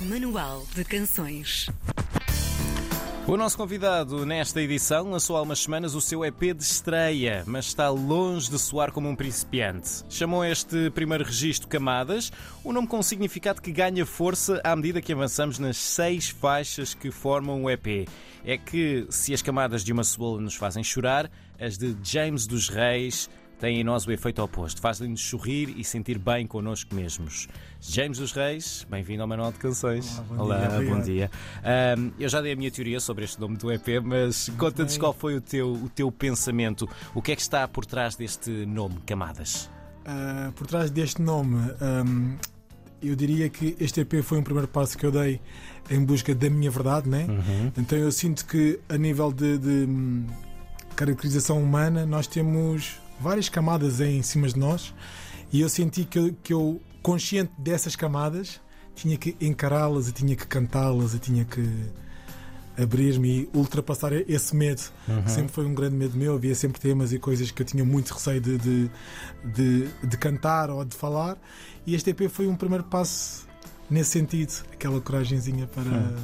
Manual de Canções. O nosso convidado nesta edição lançou há umas semanas o seu EP de estreia, mas está longe de soar como um principiante. Chamou este primeiro registro Camadas, um nome com significado que ganha força à medida que avançamos nas seis faixas que formam o EP. É que se as camadas de uma cebola nos fazem chorar, as de James dos Reis têm em nós o efeito oposto, fazem-nos sorrir e sentir bem connosco mesmos. James dos Reis, bem-vindo ao Manual de Canções. Olá, bom dia, bom dia. Um, eu já dei a minha teoria sobre este nome do EP, mas conta-nos qual foi o teu, o teu pensamento. O que é que está por trás deste nome, Camadas? Ah, por trás deste nome, ahm, eu diria que este EP foi um primeiro passo que eu dei em busca da minha verdade, né? Então eu sinto que a nível de, de, hum, caracterização humana nós temos várias camadas em cima de nós e eu senti que eu, que eu consciente dessas camadas tinha que encará-las e tinha que cantá-las e tinha que abrir-me e ultrapassar esse medo. Que sempre foi um grande medo meu havia sempre temas e coisas que eu tinha muito receio de, de, de, de cantar ou de falar. E este EP foi um primeiro passo nesse sentido aquela coragenzinha para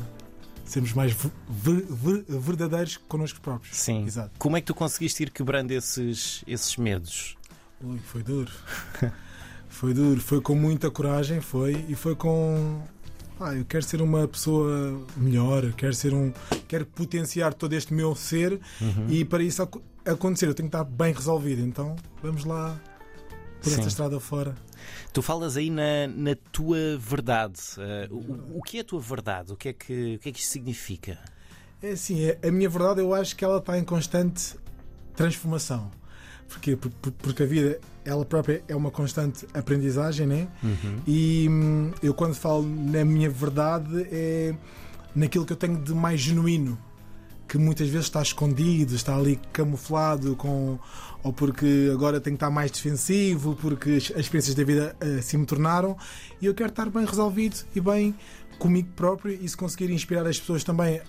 sermos mais ver- ver- ver- verdadeiros connosco próprios Sim. Exato. Como é que tu conseguiste ir quebrando esses, esses medos? Ui, foi duro. foi duro, foi com muita coragem, foi e foi com ah, eu quero ser uma pessoa melhor, quero ser um, quero potenciar todo este meu ser e para isso ac- acontecer eu tenho que estar bem resolvido. Então vamos lá por Sim. esta estrada fora. Tu falas aí na, na tua verdade. Uh, o, o que é a tua verdade? O que é que, o que, é que isto significa? É assim, é- a minha verdade eu acho que ela está em constante transformação. Porquê? Por- por- Porque a vida, ela própria, é uma constante aprendizagem, né? E hum, eu, quando falo na minha verdade, é naquilo que eu tenho de mais genuíno, que muitas vezes está escondido, está ali camuflado, com, ou porque agora tenho que estar mais defensivo, porque as as experiências da vida assim me tornaram, e eu quero estar bem resolvido e bem comigo próprio, e se conseguir inspirar as pessoas também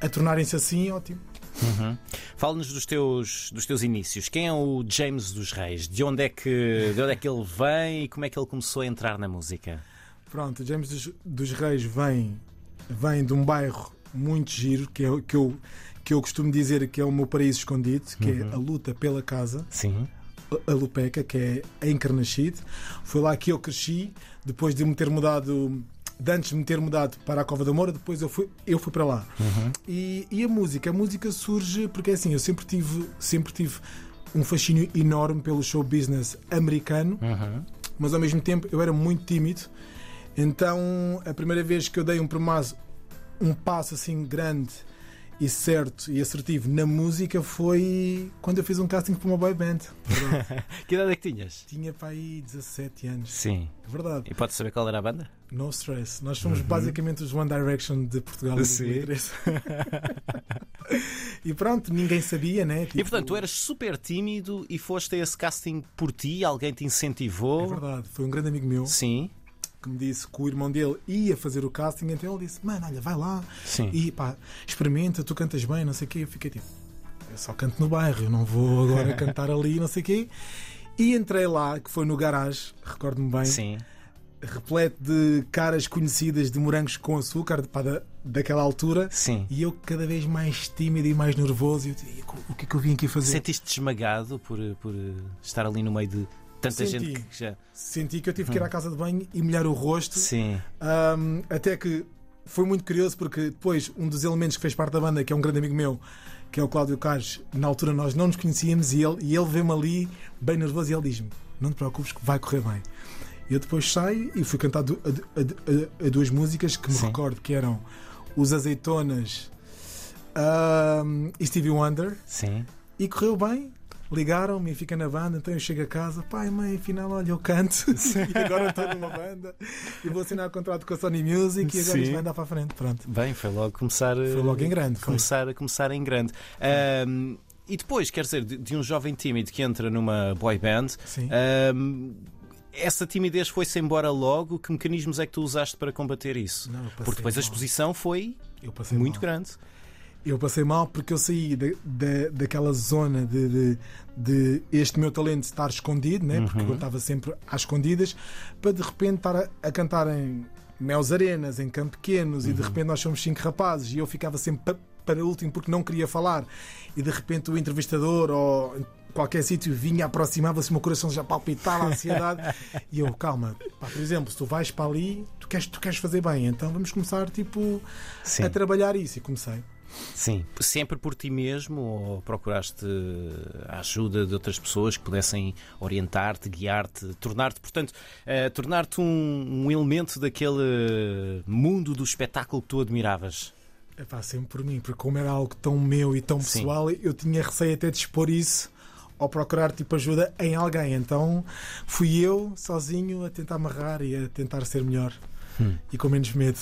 a tornarem-se assim, ótimo. Uhum. Fala-nos dos teus, dos teus inícios. Quem é o James dos Reis? De onde, é que, de onde é que ele vem e como é que ele começou a entrar na música? Pronto, James dos, dos Reis vem, vem de um bairro muito giro, que, é, o- que, eu, que eu costumo dizer que é o meu paraíso escondido, que é a luta pela casa, Sim. a- Lupeca, que é em Carnachide. Foi lá que eu cresci, depois de me ter mudado, de antes de me ter mudado para a Cova da Moura, depois eu fui, eu fui para lá. E, e a música? A música surge porque assim, eu sempre tive, sempre tive um fascínio enorme pelo show business americano Uhum. mas ao mesmo tempo eu era muito tímido. Então, a primeira vez que eu dei um passo, um passo assim grande e certo e assertivo na música foi quando eu fiz um casting para uma boy band. Que idade é que tinhas? Tinha para aí 17 anos. Sim. Verdade. E podes saber qual era a banda? No stress. Nós somos basicamente os One Direction de Portugal. em Sim. 2013. e pronto, ninguém sabia, né? E Tipo, portanto, tu eras super tímido e foste a esse casting por ti? Alguém te incentivou? É verdade. Foi um grande amigo meu Sim. Que me disse que o irmão dele ia fazer o casting, então ele disse: Mano, olha, vai lá Sim. e pá, experimenta, tu cantas bem, não sei o quê. Eu fiquei tipo: Eu só canto no bairro, eu não vou agora cantar ali, não sei o quê. E entrei lá, que foi no garagem, recordo-me bem, Sim. repleto de caras conhecidas de morangos com açúcar, de, pá, da, daquela altura. Sim. E eu cada vez mais tímido e mais nervoso. E eu o que é que eu vim aqui fazer? Sentiste esmagado por, por estar ali no meio de tanta Senti. gente que já. Senti que eu tive que ir à casa de banho e molhar o rosto. Sim. Um, até que foi muito curioso porque depois um dos elementos que fez parte da banda, que é um grande amigo meu, que é o Cláudio Carlos, na altura nós não nos conhecíamos e ele, e ele vê-me ali bem nervoso e ele diz-me: Não te preocupes que vai correr bem. Eu depois saio e fui cantar du- a, a- a- a duas músicas que me Sim. recordo que eram Os Azeitonas um, e Stevie Wonder Sim. e correu bem. Ligaram-me e fica na banda, então eu chego a casa, pai, mãe, afinal, olha, eu canto e agora estou numa banda e vou assinar contrato com a Sony Music e agora Sim. isto vai andar para a frente. Pronto. Bem, foi logo começar. Foi logo em grande. Foi. Começar, começar em grande. Ahm, e depois, quer dizer, de, de um jovem tímido que entra numa boy band, ahm, essa timidez foi-se embora logo. Que mecanismos é que tu usaste para combater isso? Não, Porque depois a mal. exposição foi muito mal. grande. Eu passei mal porque eu saí da, da, daquela zona de, de, de este meu talento estar escondido, né? porque Uhum. eu estava sempre às escondidas, para de repente estar a, a cantar em Meus Arenas, em Campo Pequenos, e de repente nós somos cinco rapazes e eu ficava sempre pa- para último porque não queria falar, e de repente o entrevistador ou qualquer sítio vinha, aproximava-se, o meu coração já palpitava, a ansiedade, e eu, calma, pá, por exemplo, se tu vais para ali, tu queres, tu queres fazer bem, então vamos começar tipo Sim. a trabalhar isso, e comecei. Sim. Sempre por ti mesmo ou procuraste a ajuda de outras pessoas que pudessem orientar-te, guiar-te, tornar-te, portanto, eh, tornar-te um, um elemento daquele mundo do espetáculo que tu admiravas? É pá, sempre por mim, porque como era algo tão meu e tão Sim. pessoal, eu tinha receio até de expor isso ou procurar tipo ajuda em alguém. Então fui eu sozinho a tentar amarrar e a tentar ser melhor Hum. e com menos medo.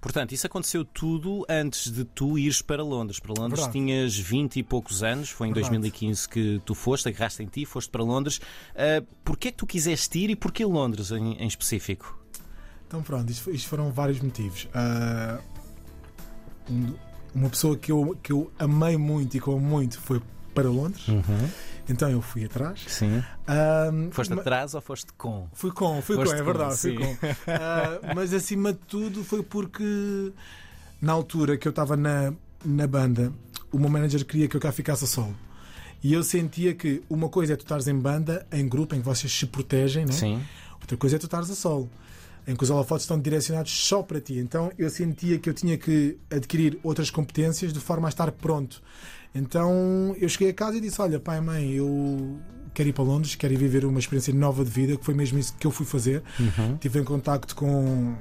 Portanto, isso aconteceu tudo antes de tu ires para Londres. Para Londres Verdade. tinhas 20 e poucos anos, foi em Verdade. 2015 que tu foste, agarraste em ti, foste para Londres. Uh, porquê é que tu quiseste ir e porquê Londres em, em específico? Então pronto, isto, isto foram vários motivos. Um- uma pessoa que eu, que eu amei muito e que eu amo muito foi para Londres, então eu fui atrás. Sim. Ah, Foste ma- atrás ou foste com? Fui com, fui Foste com, é com, verdade, sim. fui com. Ah, mas acima de tudo foi porque na altura que eu estava na, na banda, o meu manager queria que eu cá ficasse a solo. E eu sentia que uma coisa é tu estares em banda, em grupo, em que vocês se protegem, né? Sim. outra coisa é tu estares a solo, em que os holofotes estão direcionados só para ti. Então eu sentia que eu tinha que adquirir outras competências de forma a estar pronto. Então eu cheguei a casa e disse: Olha, pai, mãe, eu quero ir para Londres, quero ir viver uma experiência nova de vida, que foi mesmo isso que eu fui fazer. Estive em contacto com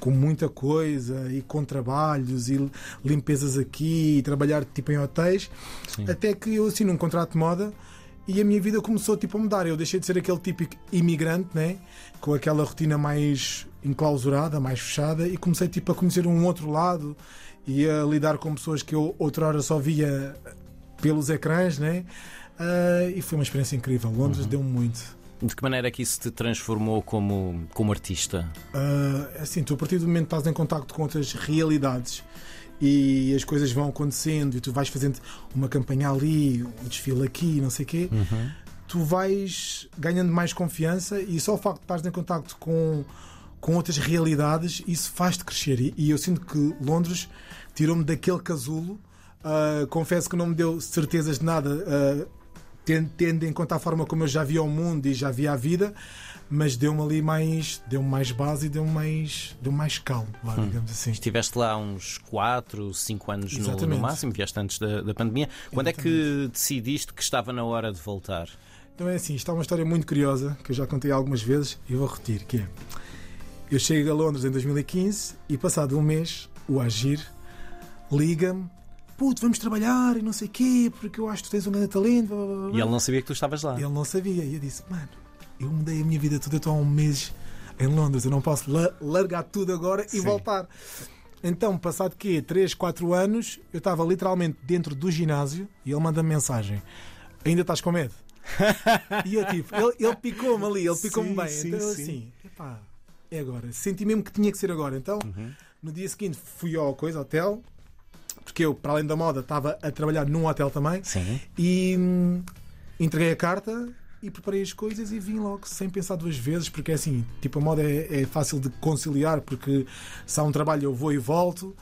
com muita coisa e com trabalhos e limpezas aqui e trabalhar tipo em hotéis Sim. até que eu assino um contrato de moda e a minha vida começou tipo a mudar. Eu deixei de ser aquele típico imigrante né? Com aquela rotina mais enclausurada mais fechada e comecei tipo a conhecer um outro lado e a lidar com pessoas que eu outrora só via pelos ecrãs né? Ah, e foi uma experiência incrível. Londres deu-me muito. De que maneira é que isso te transformou como, como artista? Uh, assim, tu a partir do momento que estás em contacto com outras realidades e as coisas vão acontecendo e tu vais fazendo uma campanha ali, um desfile aqui, não sei o quê, tu vais ganhando mais confiança e só o facto de estares em contacto com, com outras realidades, isso faz-te crescer. E, e eu sinto que Londres tirou-me daquele casulo. Uh, confesso que não me deu certezas de nada. uh, tendo, tendo em conta a forma como eu já via o mundo e já via a vida, mas deu-me ali mais, deu-me mais base e deu-me mais, deu mais calmo, vá, digamos assim. Estiveste lá uns 4, 5 anos no, no Exatamente. máximo, vieste antes da, da pandemia. Quando é que decidiste que estava na hora de voltar? Então é assim, isto é uma história muito curiosa que eu já contei algumas vezes e vou repetir, que é eu chego a Londres em 2015 e passado um mês o Agir liga-me puto, vamos trabalhar e não sei o quê, porque eu acho que tu tens um grande talento. blá, blá, blá, blá." E ele não sabia que tu estavas lá. Ele não sabia. E eu disse: Mano, eu mudei a minha vida toda. Eu estou há um mês em Londres. Eu não posso la- largar tudo agora e Sim. voltar. Então, passado quê? 3, 4 anos, eu estava literalmente dentro do ginásio e ele manda -me mensagem: Ainda estás com medo? e eu tipo, ele, ele picou-me ali, ele picou-me bem. sim, então eu sim. assim, epá, é agora. Senti mesmo que tinha que ser agora. Então, Uhum. no dia seguinte fui ao coisa, hotel, porque eu, para além da moda, estava a trabalhar num hotel também. Sim. E hum, entreguei a carta e preparei as coisas e vim logo sem pensar duas vezes, porque é assim, tipo, a moda é, é fácil de conciliar, porque se há um trabalho eu vou e volto.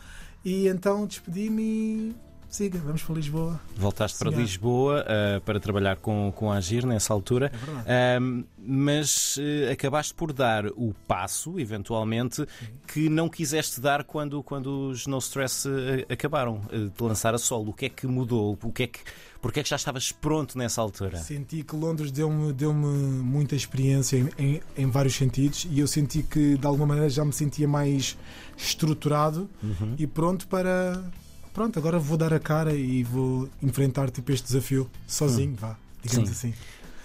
E então despedi-me siga, vamos para Lisboa. Voltaste para. Lisboa ah, para trabalhar com, com a Agir nessa altura. É. Ahm, mas eh, acabaste por dar o passo, eventualmente, que não quiseste dar quando, quando os No Stress eh, acabaram de lançar a solo. O que é que mudou? O que é que, porque é que já estavas pronto nessa altura? Senti que Londres deu-me deu muita experiência em, em, em vários sentidos e eu senti que de alguma maneira já me sentia mais estruturado Uhum. e pronto para. Pronto, agora vou dar a cara e vou enfrentar tipo, este desafio sozinho, vá, digamos Hum. Sim. assim.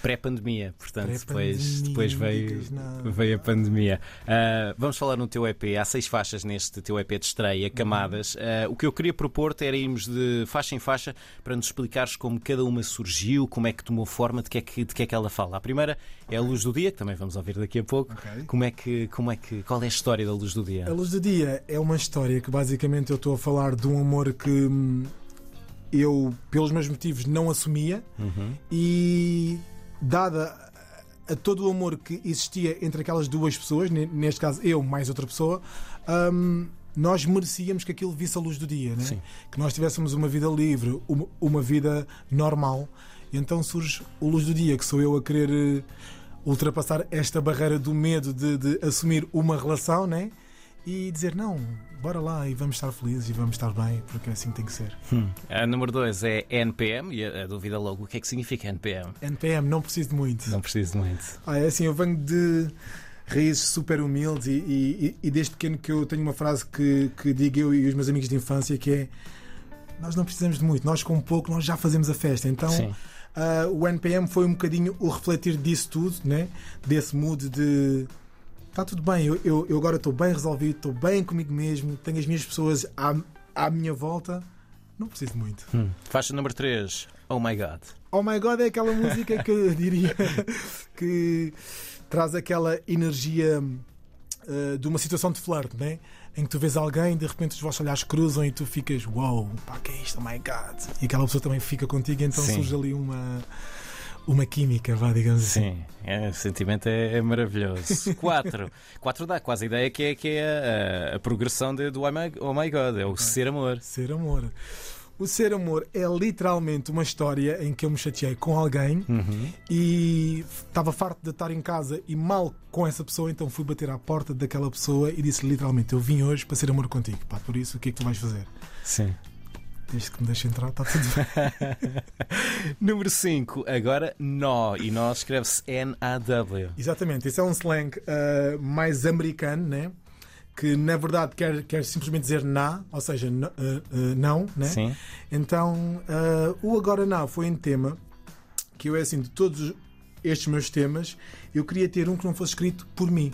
Pré-pandemia, portanto, depois, Pré-pandemia, depois não veio, veio a pandemia. Ah, vamos falar no teu EP. Há seis faixas neste teu EP de estreia, Camadas. Ah, o que eu queria propor-te era irmos de faixa em faixa para nos explicares como cada uma surgiu, como é que tomou forma, de que é que, de que, é que ela fala. A primeira é a Luz do Dia, que também vamos ouvir daqui a pouco. Ok. Como é que, como é que, qual é a história da Luz do Dia? A Luz do Dia é uma história que basicamente eu estou a falar de um amor que hum, eu, pelos meus motivos, não assumia Uhum. e dada a todo o amor que existia entre aquelas duas pessoas, neste caso eu mais outra pessoa, um, nós merecíamos que aquilo visse a luz do dia, né? que nós tivéssemos uma vida livre, uma, uma vida normal. E então surge o luz do dia, que sou eu a querer eh, ultrapassar esta barreira do medo de, de assumir uma relação, né? E dizer não, bora lá e vamos estar felizes e vamos estar bem, porque é assim que tem que ser. Hum. A número 2 é NPM, e a, a dúvida logo, o que é que significa NPM? NPM, não preciso de muito. Não preciso de muito. Ah, é assim, eu venho de raízes super humildes e, e, e, desde pequeno que eu tenho uma frase que, que digo eu e os meus amigos de infância que é nós não precisamos de muito, nós com pouco nós já fazemos a festa. Então uh, o NPM foi um bocadinho o refletir disso tudo, né? desse mood de está tudo bem, eu, eu, eu agora estou bem resolvido, estou bem comigo mesmo, tenho as minhas pessoas à, à minha volta, não preciso muito. Hum. Faixa número 3, Oh My God. Oh My God é aquela música que eu diria que traz aquela energia uh, de uma situação de flerte, né? em que tu vês alguém, de repente os vossos olhares cruzam e tu ficas, wow, pá, que é isto? Oh my god! E aquela pessoa também fica contigo, então Sim. surge ali uma. Uma química, vá, digamos assim. Sim, é, o sentimento é, é maravilhoso. Quatro. Quatro dá quase a ideia que é, que é a, a progressão de, do oh my, oh my God, é o ser amor. Ser amor. O ser amor é literalmente uma história em que eu me chateei com alguém uhum. e estava farto de estar em casa e mal com essa pessoa, então fui bater à porta daquela pessoa e disse literalmente: Eu vim hoje para ser amor contigo, pá, por isso o que é que tu vais fazer? Sim. Desde que me deixe entrar, está tudo bem. Número 5, agora nó. E nó escreve-se N-A-W. Exatamente, isso é um slang uh, mais americano, né? que na verdade quer, quer simplesmente dizer na, ou seja, uh, uh, não, né? Sim. Então uh, o agora não foi um tema que eu é assim de todos estes meus temas eu queria ter um que não fosse escrito por mim.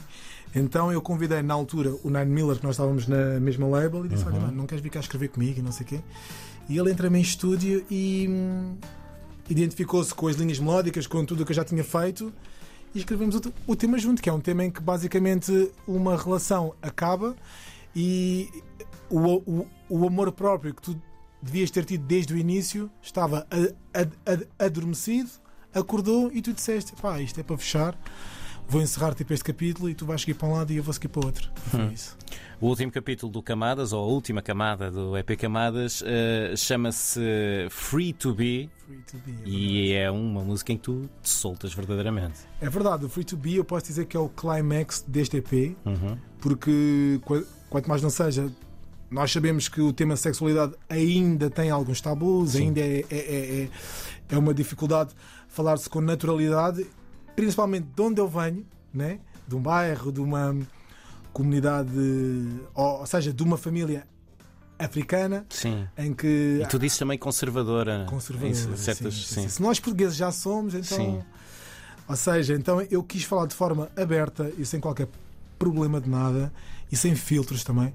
Então eu convidei na altura o Nine Miller, que nós estávamos na mesma label, e disse: uhum. Olha, mano, não queres vir cá escrever comigo e não sei o quê. E ele entra-me em estúdio e hum, identificou-se com as linhas melódicas, com tudo o que eu já tinha feito e escrevemos o, o tema junto, que é um tema em que basicamente uma relação acaba e o, o, o amor próprio que tu devias ter tido desde o início estava a, a, a, adormecido, acordou e tu disseste: pá, isto é para fechar vou encerrar tipo este capítulo e tu vais seguir para um lado e eu vou seguir para o outro. Hum. isso. O último capítulo do Camadas, ou a última camada do EP Camadas, uh, chama-se Free to Be. Free to Be é e é uma música em que tu te soltas verdadeiramente. É verdade, o Free to Be eu posso dizer que é o climax deste EP, uhum. porque quanto mais não seja, nós sabemos que o tema sexualidade ainda tem alguns tabus, Sim. ainda é, é, é, é, é uma dificuldade falar-se com naturalidade principalmente de onde eu venho, né? de um bairro, de uma comunidade, ou, seja, de uma família africana sim. em que e tu disse também conservadora conservadora certas, sim, sim. se nós portugueses já somos então sim. ou seja então eu quis falar de forma aberta e sem qualquer problema de nada e sem filtros também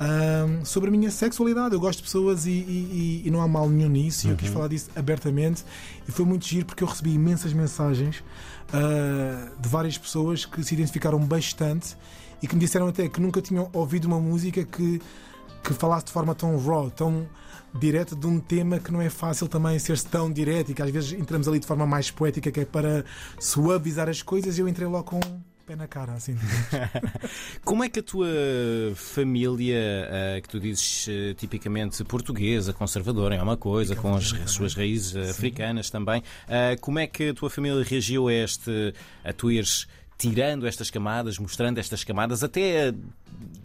um, sobre a minha sexualidade. Eu gosto de pessoas e, e, e não há mal nenhum nisso. Uhum. E eu quis uhum. falar disso abertamente e foi muito giro porque eu recebi imensas mensagens uh, de várias pessoas que se identificaram bastante e que me disseram até que nunca tinham ouvido uma música que, que falasse de forma tão raw, tão direta de um tema que não é fácil também ser-se tão direto e que às vezes entramos ali de forma mais poética que é para suavizar as coisas e eu entrei logo com pé na cara, assim. Como é que a tua família, uh, que tu dizes uh, tipicamente portuguesa, conservadora, é uma coisa, com as suas raízes uh, africanas também, como é que a tua família reagiu a este, a tu ires tirando estas camadas, mostrando estas camadas, até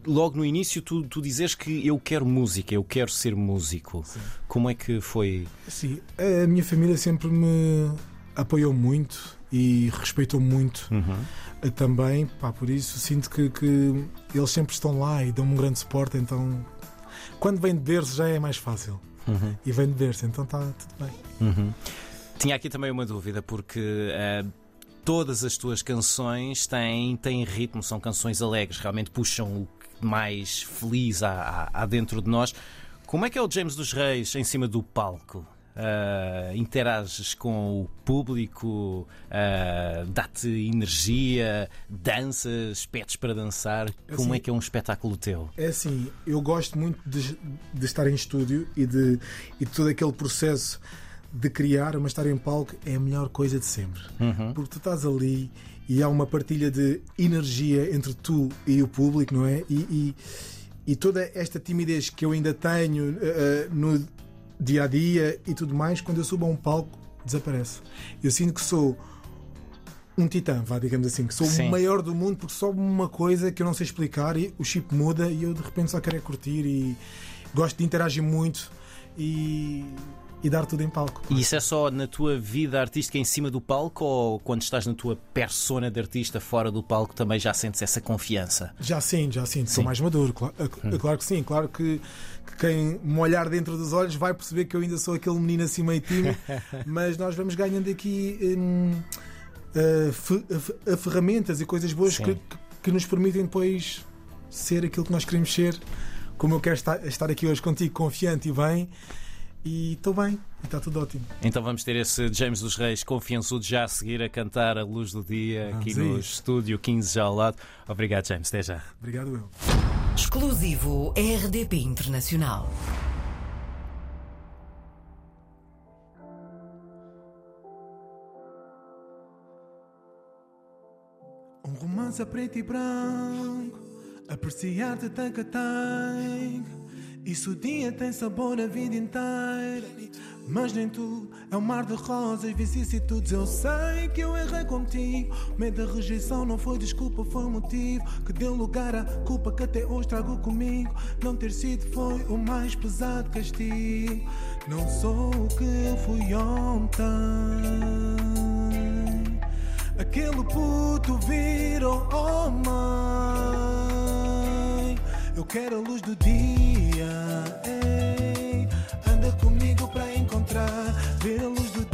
logo no início tu, tu dizes que eu quero música, eu quero ser músico. Sim. Como é que foi? Sim, a minha família sempre me apoiou muito e respeitou muito uhum. também. Pá, por isso sinto que, que, eles sempre estão lá e dão-me um grande suporte. Então, quando vem de berço já é mais fácil. Uhum. E vem de berço, então está tudo bem. Uhum. Tinha aqui também uma dúvida, porque uh, todas as tuas canções têm, têm ritmo, são canções alegres, realmente puxam o mais feliz há, há, há dentro de nós. Como é que é o James dos Reis em cima do palco? Uh, interages com o público, uh, dá-te energia, danças, pedes para dançar. É Como assim, é que é um espetáculo teu? É assim, eu gosto muito de, de estar em estúdio e de, e de todo aquele processo de criar, mas estar em palco é a melhor coisa de sempre. Uhum. Porque tu estás ali e há uma partilha de energia entre tu e o público, não é? E, e, e toda esta timidez que eu ainda tenho uh, no dia a dia e tudo mais, quando eu subo a um palco, desaparece. Eu sinto que sou um titã, vá, digamos assim, que sou Sim. o maior do mundo porque só uma coisa que eu não sei explicar e o chip muda e eu de repente só quero é curtir e gosto de interagir muito e, e dar tudo em palco. E isso é só na tua vida artística em cima do palco ou quando estás na tua persona de artista fora do palco também já sentes essa confiança? Já sinto, já sinto, Sim. sou mais maduro. Claro, é- é claro que sim, claro que, que quem me olhar dentro dos olhos vai perceber que eu ainda sou aquele menino assim meio tímido, mas nós vamos ganhando aqui hum, eh, fe- eh, ferramentas e coisas boas que, que- que nos permitem depois ser aquilo que nós queremos ser. Como eu quero estar, estar aqui hoje contigo, confiante e bem, e estou bem, e está tudo ótimo. Então vamos ter esse James dos Reis confiançudo já a seguir a cantar a luz do dia Vamos aqui no isso. estúdio 15 já ao lado. Obrigado, James. Até já. Obrigado, eu. Exclusivo RDP Internacional. Um romance a preto e branco, apreciar-te tanca tem. Isso dia tem sabor a vida inteira. Mas nem tudo é um mar de rosas, vicissitudes. Eu sei que eu errei contigo. Medo da rejeição não foi desculpa, foi motivo que deu lugar à culpa que até hoje trago comigo. Não ter sido foi o mais pesado castigo. Não sou o que fui ontem. Aquele puto virou homem. Quero a luz do dia. ei. Anda comigo pra encontrar. Ver a luz do dia.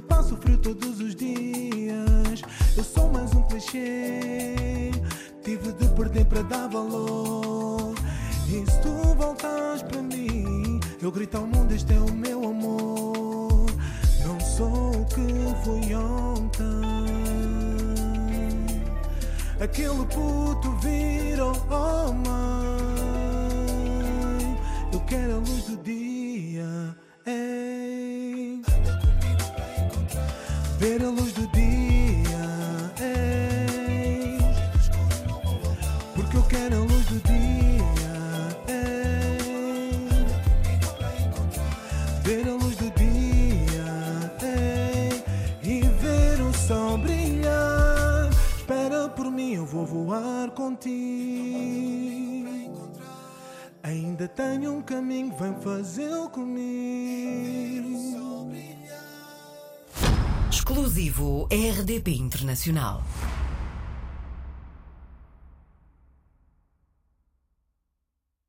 Eu passo frio todos os dias. Eu sou mais um clichê. Tive de perder para dar valor. E se tu voltas para mim, eu grito ao mundo: Este é o meu amor. Não sou o que fui ontem. Aquele puto virou homem. Eu quero a luz do dia. Porque eu quero a luz do dia. ei. Ver a luz do dia. ei. E ver o sol brilhar. Espera por mim, eu vou voar contigo. Ainda tenho um caminho, vem fazê-lo comigo. Exclusivo RDP Internacional.